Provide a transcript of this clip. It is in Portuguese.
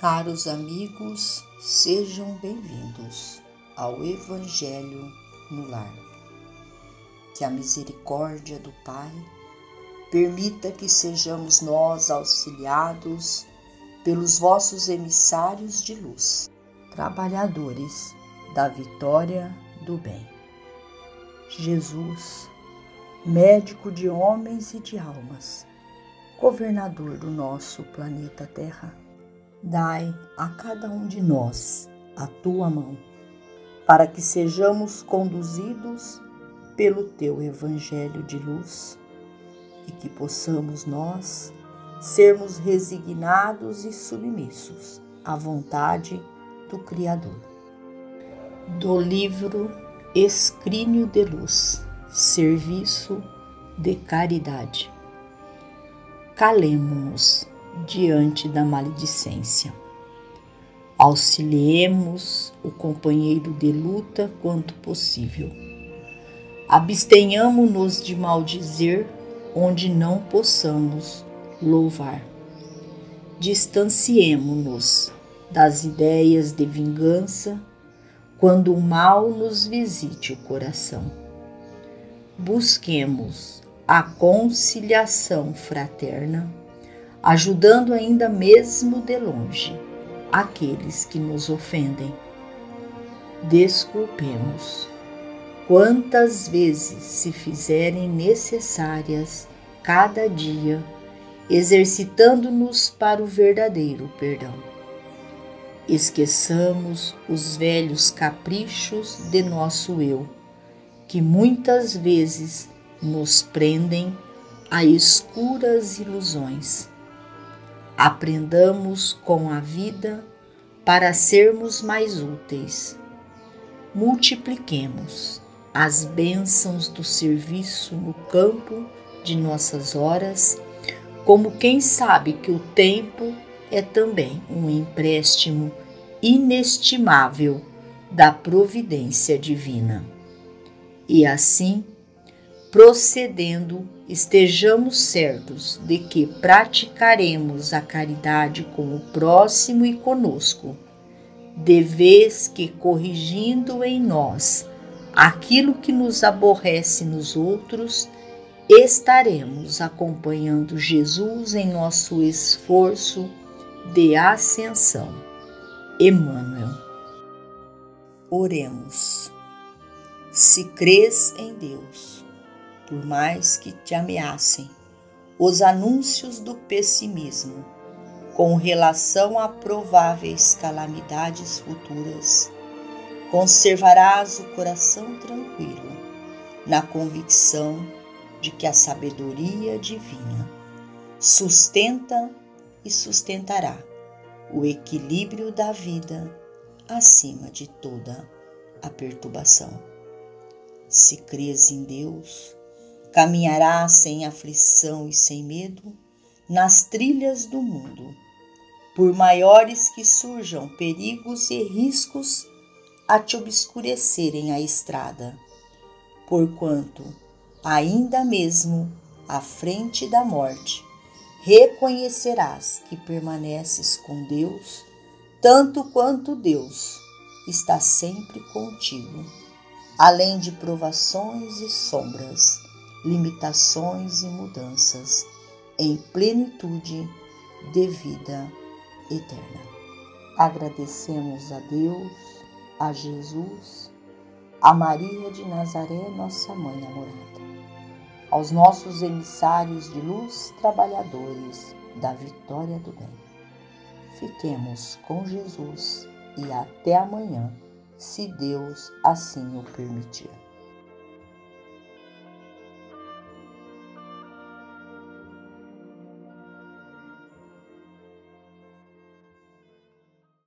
Caros amigos, sejam bem-vindos ao Evangelho no Lar. Que a misericórdia do Pai permita que sejamos nós auxiliados pelos vossos emissários de luz, trabalhadores da vitória do bem. Jesus, médico de homens e de almas, governador do nosso planeta Terra, dai a cada um de nós a tua mão, para que sejamos conduzidos pelo teu evangelho de luz e que possamos nós sermos resignados e submissos à vontade do Criador. Do livro Escrínio de Luz, Serviço de Caridade. Calemo-nos diante da maledicência. Auxiliemos o companheiro de luta quanto possível. Abstenhamo-nos de maldizer onde não possamos louvar. Distanciemo-nos das ideias de vingança quando o mal nos visite o coração. Busquemos a conciliação fraterna, ajudando ainda mesmo de longe aqueles que nos ofendem. Desculpemos quantas vezes se fizerem necessárias cada dia, exercitando-nos para o verdadeiro perdão. Esqueçamos os velhos caprichos de nosso eu, que muitas vezes nos prendem a escuras ilusões. Aprendamos com a vida para sermos mais úteis. Multipliquemos as bênçãos do serviço no campo de nossas horas, como quem sabe que o tempo é também um empréstimo inestimável da providência divina. E assim, procedendo, estejamos certos de que praticaremos a caridade com o próximo e conosco, de vez que corrigindo em nós aquilo que nos aborrece nos outros, estaremos acompanhando Jesus em nosso esforço de ascensão. Emmanuel. Oremos. Se crês em Deus, por mais que te ameacem os anúncios do pessimismo com relação a prováveis calamidades futuras, conservarás o coração tranquilo, na convicção de que a sabedoria divina sustenta e sustentará o equilíbrio da vida acima de toda a perturbação. Se crês em Deus, caminharás sem aflição e sem medo nas trilhas do mundo. Por maiores que surjam perigos e riscos a te obscurecerem a estrada, porquanto, ainda mesmo à frente da morte, reconhecerás que permaneces com Deus, tanto quanto Deus está sempre contigo, além de provações e sombras, limitações e mudanças, em plenitude de vida eterna. Agradecemos a Deus a Jesus, a Maria de Nazaré, nossa mãe amorada, aos nossos emissários de luz, trabalhadores da vitória do bem. Fiquemos com Jesus e até amanhã, se Deus assim o permitir.